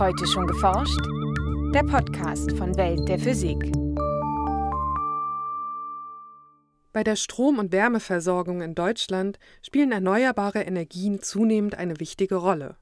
Heute schon geforscht? Der Podcast von Welt der Physik. Bei der Strom- und Wärmeversorgung in Deutschland spielen erneuerbare Energien zunehmend eine wichtige Rolle.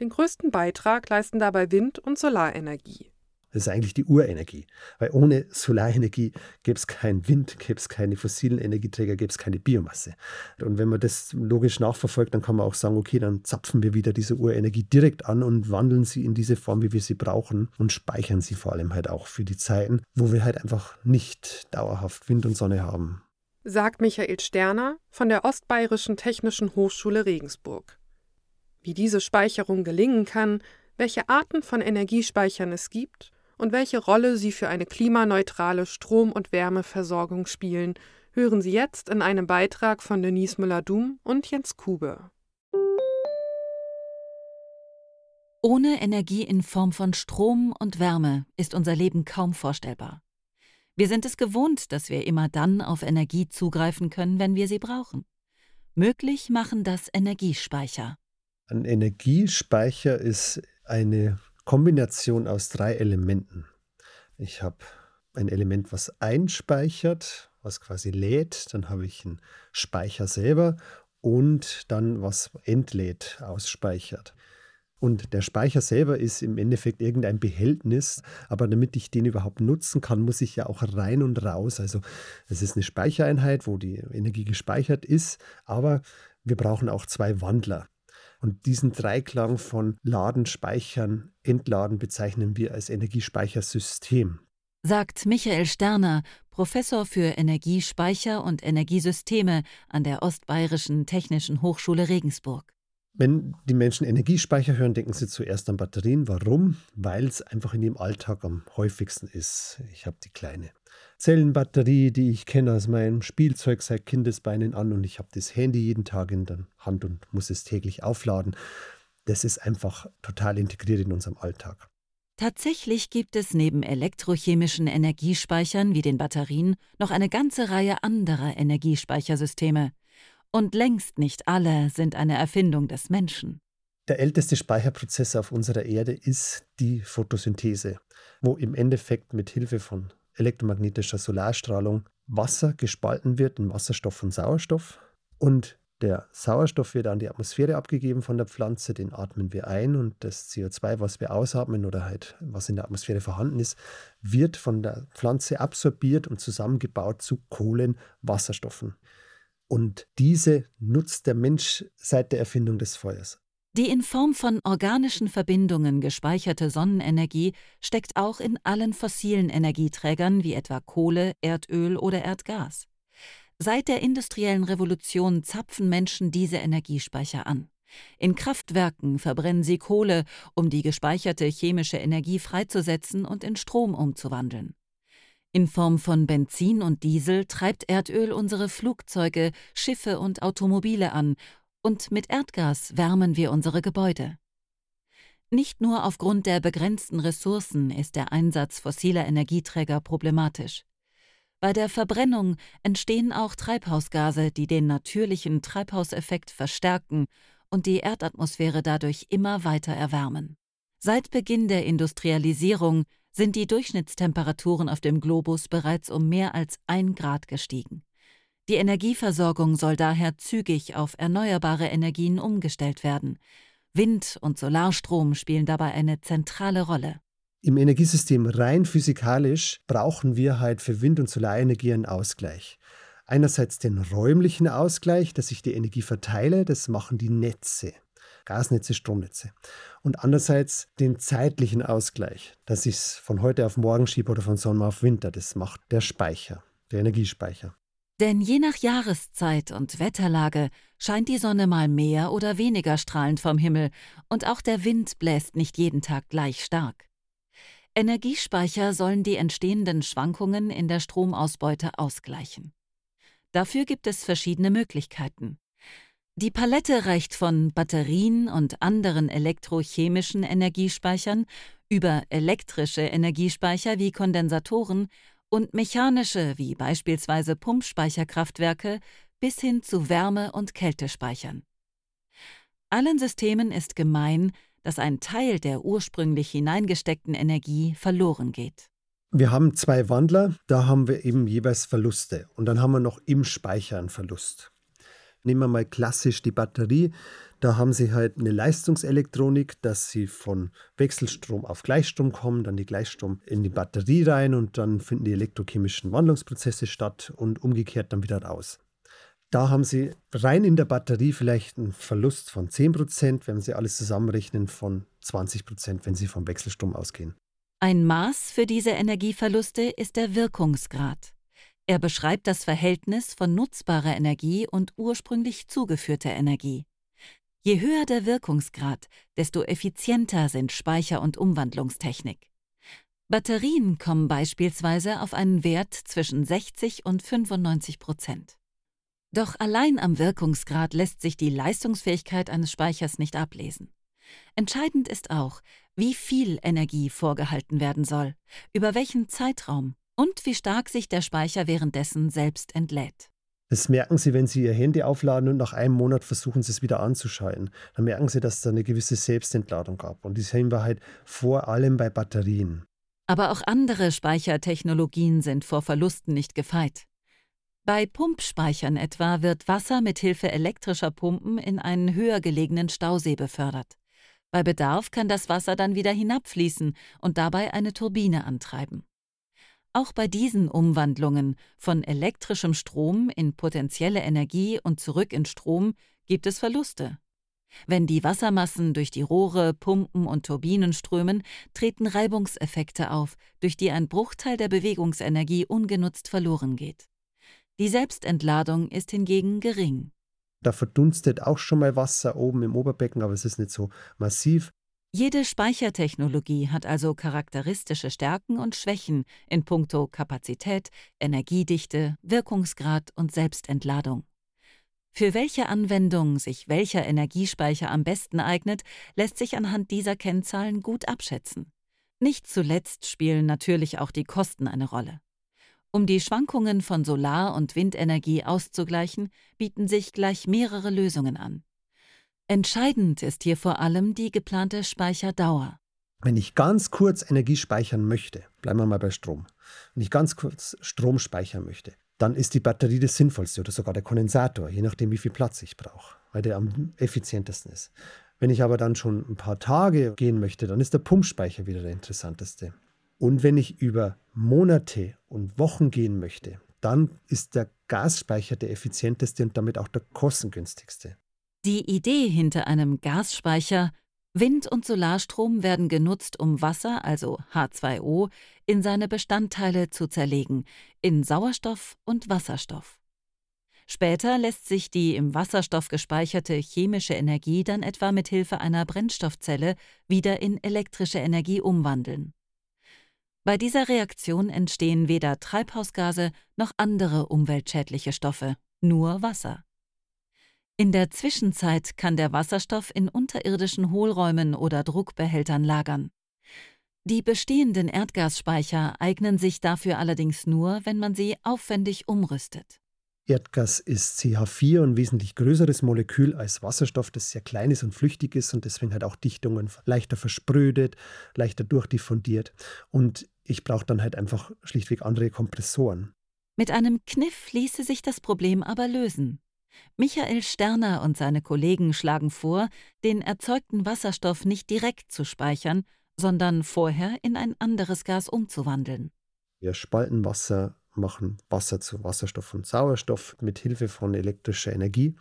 Den größten Beitrag leisten dabei Wind- und Solarenergie. Das ist eigentlich die Urenergie. Weil ohne Solarenergie gäbe es keinen Wind, gäbe es keine fossilen Energieträger, gäbe es keine Biomasse. Und wenn man das logisch nachverfolgt, dann kann man auch sagen, okay, dann zapfen wir wieder diese Urenergie direkt an und wandeln sie in diese Form, wie wir sie brauchen und speichern sie vor allem halt auch für die Zeiten, wo wir halt einfach nicht dauerhaft Wind und Sonne haben. Sagt Michael Sterner von der Ostbayerischen Technischen Hochschule Regensburg. Wie diese Speicherung gelingen kann, welche Arten von Energiespeichern es gibt und welche Rolle sie für eine klimaneutrale Strom- und Wärmeversorgung spielen, hören Sie jetzt in einem Beitrag von Denise Müller-Dum und Jens Kube. Ohne Energie in Form von Strom und Wärme ist unser Leben kaum vorstellbar. Wir sind es gewohnt, dass wir immer dann auf Energie zugreifen können, wenn wir sie brauchen. Möglich machen das Energiespeicher. Ein Energiespeicher ist eine Kombination aus drei Elementen. Ich habe ein Element, was einspeichert, was quasi lädt, dann habe ich einen Speicher selber und dann was entlädt, ausspeichert. Und der Speicher selber ist im Endeffekt irgendein Behältnis, aber damit ich den überhaupt nutzen kann, muss ich ja auch rein und raus. Also es ist eine Speichereinheit, wo die Energie gespeichert ist, aber wir brauchen auch zwei Wandler. Und diesen Dreiklang von Laden, Speichern, Entladen bezeichnen wir als Energiespeichersystem. Sagt Michael Sterner, Professor für Energiespeicher und Energiesysteme an der Ostbayerischen Technischen Hochschule Regensburg. Wenn die Menschen Energiespeicher hören, denken sie zuerst an Batterien. Warum? Weil es einfach in ihrem Alltag am häufigsten ist. Ich habe die kleine Zellenbatterie, die ich kenne aus meinem Spielzeug seit Kindesbeinen an und ich habe das Handy jeden Tag in der Hand und muss es täglich aufladen. Das ist einfach total integriert in unserem Alltag. Tatsächlich gibt es neben elektrochemischen Energiespeichern wie den Batterien noch eine ganze Reihe anderer Energiespeichersysteme. Und längst nicht alle sind eine Erfindung des Menschen. Der älteste Speicherprozess auf unserer Erde ist die Photosynthese, wo im Endeffekt mit Hilfe von elektromagnetischer Solarstrahlung Wasser gespalten wird in Wasserstoff und Sauerstoff. Und der Sauerstoff wird an die Atmosphäre abgegeben von der Pflanze, den atmen wir ein und das CO2, was wir ausatmen oder halt was in der Atmosphäre vorhanden ist, wird von der Pflanze absorbiert und zusammengebaut zu Kohlenwasserstoffen. Und diese nutzt der Mensch seit der Erfindung des Feuers. Die in Form von organischen Verbindungen gespeicherte Sonnenenergie steckt auch in allen fossilen Energieträgern wie etwa Kohle, Erdöl oder Erdgas. Seit der industriellen Revolution zapfen Menschen diese Energiespeicher an. In Kraftwerken verbrennen sie Kohle, um die gespeicherte chemische Energie freizusetzen und in Strom umzuwandeln. In Form von Benzin und Diesel treibt Erdöl unsere Flugzeuge, Schiffe und Automobile an, und mit Erdgas wärmen wir unsere Gebäude. Nicht nur aufgrund der begrenzten Ressourcen ist der Einsatz fossiler Energieträger problematisch. Bei der Verbrennung entstehen auch Treibhausgase, die den natürlichen Treibhauseffekt verstärken und die Erdatmosphäre dadurch immer weiter erwärmen. Seit Beginn der Industrialisierung sind die Durchschnittstemperaturen auf dem Globus bereits um mehr als ein Grad gestiegen. Die Energieversorgung soll daher zügig auf erneuerbare Energien umgestellt werden. Wind- und Solarstrom spielen dabei eine zentrale Rolle. Im Energiesystem rein physikalisch brauchen wir halt für Wind- und Solarenergie einen Ausgleich. Einerseits den räumlichen Ausgleich, dass ich die Energie verteile, das machen die Netze. Gasnetze, Stromnetze. Und andererseits den zeitlichen Ausgleich, dass ich es von heute auf morgen schiebe oder von Sommer auf Winter. Das macht der Speicher, der Energiespeicher. Denn je nach Jahreszeit und Wetterlage scheint die Sonne mal mehr oder weniger strahlend vom Himmel und auch der Wind bläst nicht jeden Tag gleich stark. Energiespeicher sollen die entstehenden Schwankungen in der Stromausbeute ausgleichen. Dafür gibt es verschiedene Möglichkeiten. Die Palette reicht von Batterien und anderen elektrochemischen Energiespeichern über elektrische Energiespeicher wie Kondensatoren und mechanische wie beispielsweise Pumpspeicherkraftwerke bis hin zu Wärme- und Kältespeichern. Allen Systemen ist gemein, dass ein Teil der ursprünglich hineingesteckten Energie verloren geht. Wir haben zwei Wandler, da haben wir eben jeweils Verluste und dann haben wir noch im Speicher einen Verlust. Nehmen wir mal klassisch die Batterie. Da haben Sie halt eine Leistungselektronik, dass Sie von Wechselstrom auf Gleichstrom kommen, dann die Gleichstrom in die Batterie rein und dann finden die elektrochemischen Wandlungsprozesse statt und umgekehrt dann wieder raus. Da haben Sie rein in der Batterie vielleicht einen Verlust von 10%, wenn Sie alles zusammenrechnen, von 20%, wenn Sie vom Wechselstrom ausgehen. Ein Maß für diese Energieverluste ist der Wirkungsgrad. Er beschreibt das Verhältnis von nutzbarer Energie und ursprünglich zugeführter Energie. Je höher der Wirkungsgrad, desto effizienter sind Speicher- und Umwandlungstechnik. Batterien kommen beispielsweise auf einen Wert zwischen 60 und 95 Prozent. Doch allein am Wirkungsgrad lässt sich die Leistungsfähigkeit eines Speichers nicht ablesen. Entscheidend ist auch, wie viel Energie vorgehalten werden soll, über welchen Zeitraum und wie stark sich der Speicher währenddessen selbst entlädt. Das merken Sie, wenn Sie Ihr Handy aufladen und nach einem Monat versuchen, Sie es wieder anzuschalten. Dann merken Sie, dass es eine gewisse Selbstentladung gab. Und die sehen wir halt vor allem bei Batterien. Aber auch andere Speichertechnologien sind vor Verlusten nicht gefeit. Bei Pumpspeichern etwa wird Wasser mit Hilfe elektrischer Pumpen in einen höher gelegenen Stausee befördert. Bei Bedarf kann das Wasser dann wieder hinabfließen und dabei eine Turbine antreiben. Auch bei diesen Umwandlungen von elektrischem Strom in potenzielle Energie und zurück in Strom gibt es Verluste. Wenn die Wassermassen durch die Rohre, Pumpen und Turbinen strömen, treten Reibungseffekte auf, durch die ein Bruchteil der Bewegungsenergie ungenutzt verloren geht. Die Selbstentladung ist hingegen gering. Da verdunstet auch schon mal Wasser oben im Oberbecken, aber es ist nicht so massiv. Jede Speichertechnologie hat also charakteristische Stärken und Schwächen in puncto Kapazität, Energiedichte, Wirkungsgrad und Selbstentladung. Für welche Anwendung sich welcher Energiespeicher am besten eignet, lässt sich anhand dieser Kennzahlen gut abschätzen. Nicht zuletzt spielen natürlich auch die Kosten eine Rolle. Um die Schwankungen von Solar- und Windenergie auszugleichen, bieten sich gleich mehrere Lösungen an. Entscheidend ist hier vor allem die geplante Speicherdauer. Wenn ich ganz kurz Energie speichern möchte, bleiben wir mal bei Strom, wenn ich ganz kurz Strom speichern möchte, dann ist die Batterie das Sinnvollste oder sogar der Kondensator, je nachdem, wie viel Platz ich brauche, weil der am effizientesten ist. Wenn ich aber dann schon ein paar Tage gehen möchte, dann ist der Pumpspeicher wieder der interessanteste. Und wenn ich über Monate und Wochen gehen möchte, dann ist der Gasspeicher der effizienteste und damit auch der kostengünstigste. Die Idee hinter einem Gasspeicher Wind- und Solarstrom werden genutzt, um Wasser, also H2O, in seine Bestandteile zu zerlegen, in Sauerstoff und Wasserstoff. Später lässt sich die im Wasserstoff gespeicherte chemische Energie dann etwa mit Hilfe einer Brennstoffzelle wieder in elektrische Energie umwandeln. Bei dieser Reaktion entstehen weder Treibhausgase noch andere umweltschädliche Stoffe, nur Wasser. In der Zwischenzeit kann der Wasserstoff in unterirdischen Hohlräumen oder Druckbehältern lagern. Die bestehenden Erdgasspeicher eignen sich dafür allerdings nur, wenn man sie aufwendig umrüstet. Erdgas ist CH4 ein wesentlich größeres Molekül als Wasserstoff, das sehr klein ist und flüchtig ist und deswegen halt auch Dichtungen leichter versprödet, leichter durchdiffundiert. Und ich brauche dann halt einfach schlichtweg andere Kompressoren. Mit einem Kniff ließe sich das Problem aber lösen. Michael Sterner und seine Kollegen schlagen vor, den erzeugten Wasserstoff nicht direkt zu speichern, sondern vorher in ein anderes Gas umzuwandeln. Wir spalten Wasser, machen Wasser zu Wasserstoff und Sauerstoff mit Hilfe von elektrischer Energie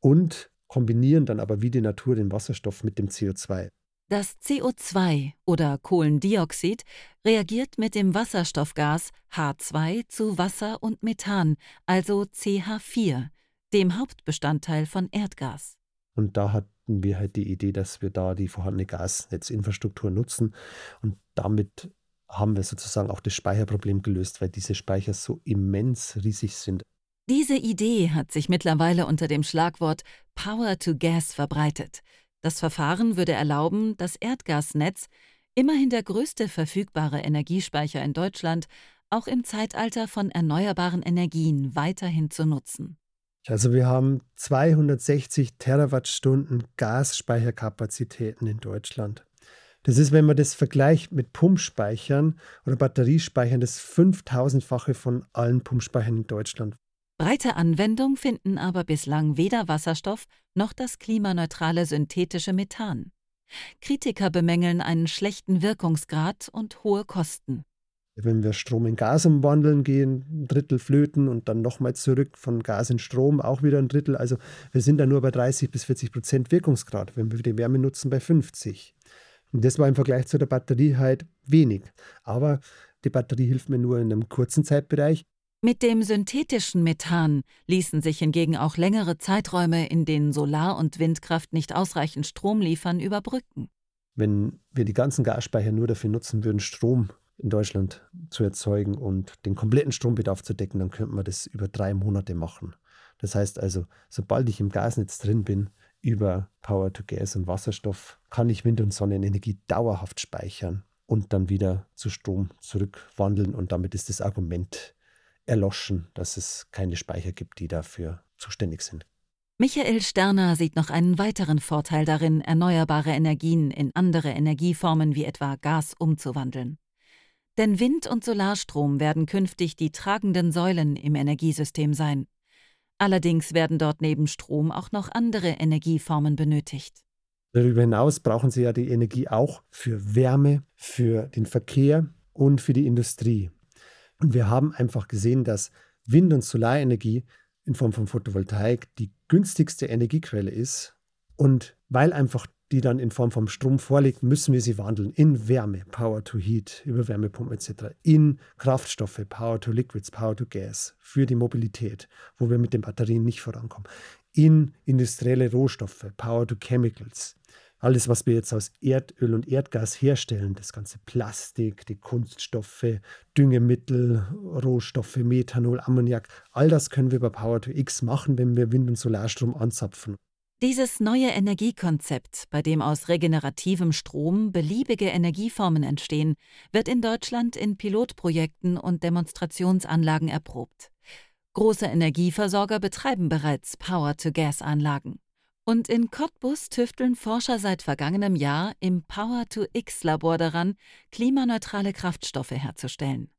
und kombinieren dann aber wie die Natur den Wasserstoff mit dem CO2. Das CO2 oder Kohlendioxid reagiert mit dem Wasserstoffgas H2 zu Wasser und Methan, also CH4, dem Hauptbestandteil von Erdgas. Und da hatten wir halt die Idee, dass wir da die vorhandene Gasnetzinfrastruktur nutzen und damit haben wir sozusagen auch das Speicherproblem gelöst, weil diese Speicher so immens riesig sind. Diese Idee hat sich mittlerweile unter dem Schlagwort Power to Gas verbreitet. Das Verfahren würde erlauben, das Erdgasnetz, immerhin der größte verfügbare Energiespeicher in Deutschland, auch im Zeitalter von erneuerbaren Energien weiterhin zu nutzen. Also wir haben 260 Terawattstunden Gasspeicherkapazitäten in Deutschland. Das ist, wenn man das vergleicht mit Pumpspeichern oder Batteriespeichern, das 5000-fache von allen Pumpspeichern in Deutschland. Breite Anwendung finden aber bislang weder Wasserstoff noch das klimaneutrale synthetische Methan. Kritiker bemängeln einen schlechten Wirkungsgrad und hohe Kosten. Wenn wir Strom in Gas umwandeln, gehen ein Drittel flöten und dann nochmal zurück von Gas in Strom auch wieder ein Drittel. Also wir sind da nur bei 30 bis 40 Prozent Wirkungsgrad, wenn wir die Wärme nutzen bei 50. Und das war im Vergleich zu der Batterie halt wenig. Aber die Batterie hilft mir nur in einem kurzen Zeitbereich. Mit dem synthetischen Methan ließen sich hingegen auch längere Zeiträume, in denen Solar- und Windkraft nicht ausreichend Strom liefern, überbrücken. Wenn wir die ganzen Gasspeicher nur dafür nutzen würden, Strom in Deutschland zu erzeugen und den kompletten Strombedarf zu decken, dann könnte man das über drei Monate machen. Das heißt also, sobald ich im Gasnetz drin bin, über Power to Gas und Wasserstoff, kann ich Wind- und Sonnenenergie dauerhaft speichern und dann wieder zu Strom zurückwandeln. Und damit ist das Argument erloschen, dass es keine Speicher gibt, die dafür zuständig sind. Michael Sterner sieht noch einen weiteren Vorteil darin, erneuerbare Energien in andere Energieformen wie etwa Gas umzuwandeln. Denn Wind- und Solarstrom werden künftig die tragenden Säulen im Energiesystem sein. Allerdings werden dort neben Strom auch noch andere Energieformen benötigt. Darüber hinaus brauchen Sie ja die Energie auch für Wärme, für den Verkehr und für die Industrie. Und wir haben einfach gesehen, dass Wind- und Solarenergie in Form von Photovoltaik die günstigste Energiequelle ist. Und weil einfach die dann in Form von Strom vorliegt, müssen wir sie wandeln in Wärme, Power to Heat, über Wärmepumpen etc., in Kraftstoffe, Power to Liquids, Power to Gas, für die Mobilität, wo wir mit den Batterien nicht vorankommen, in industrielle Rohstoffe, Power to Chemicals. Alles, was wir jetzt aus Erdöl und Erdgas herstellen, das ganze Plastik, die Kunststoffe, Düngemittel, Rohstoffe, Methanol, Ammoniak, all das können wir bei Power to X machen, wenn wir Wind- und Solarstrom anzapfen. Dieses neue Energiekonzept, bei dem aus regenerativem Strom beliebige Energieformen entstehen, wird in Deutschland in Pilotprojekten und Demonstrationsanlagen erprobt. Große Energieversorger betreiben bereits Power-to-Gas-Anlagen. Und in Cottbus tüfteln Forscher seit vergangenem Jahr im Power-to-X-Labor daran, klimaneutrale Kraftstoffe herzustellen.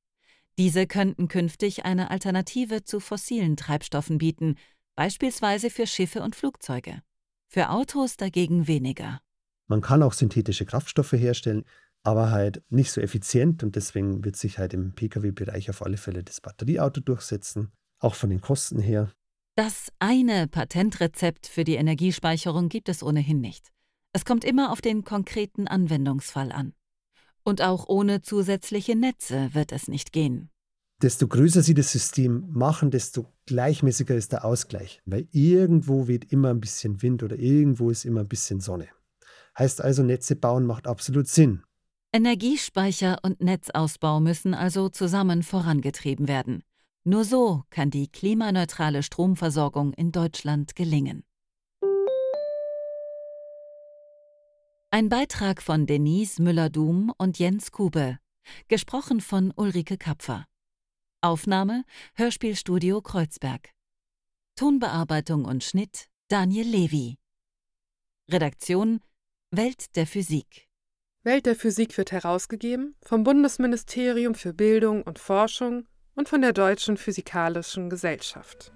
Diese könnten künftig eine Alternative zu fossilen Treibstoffen bieten, beispielsweise für Schiffe und Flugzeuge für Autos dagegen weniger. Man kann auch synthetische Kraftstoffe herstellen, aber halt nicht so effizient und deswegen wird sich halt im Pkw-Bereich auf alle Fälle das Batterieauto durchsetzen, auch von den Kosten her. Das eine Patentrezept für die Energiespeicherung gibt es ohnehin nicht. Es kommt immer auf den konkreten Anwendungsfall an. Und auch ohne zusätzliche Netze wird es nicht gehen desto größer sie das System machen, desto gleichmäßiger ist der Ausgleich. Weil irgendwo weht immer ein bisschen Wind oder irgendwo ist immer ein bisschen Sonne. Heißt also, Netze bauen macht absolut Sinn. Energiespeicher und Netzausbau müssen also zusammen vorangetrieben werden. Nur so kann die klimaneutrale Stromversorgung in Deutschland gelingen. Ein Beitrag von Denise Müller-Dum und Jens Kube, gesprochen von Ulrike Kapfer. Aufnahme Hörspielstudio Kreuzberg. Tonbearbeitung und Schnitt Daniel Levy. Redaktion Welt der Physik. Welt der Physik wird herausgegeben vom Bundesministerium für Bildung und Forschung und von der Deutschen Physikalischen Gesellschaft.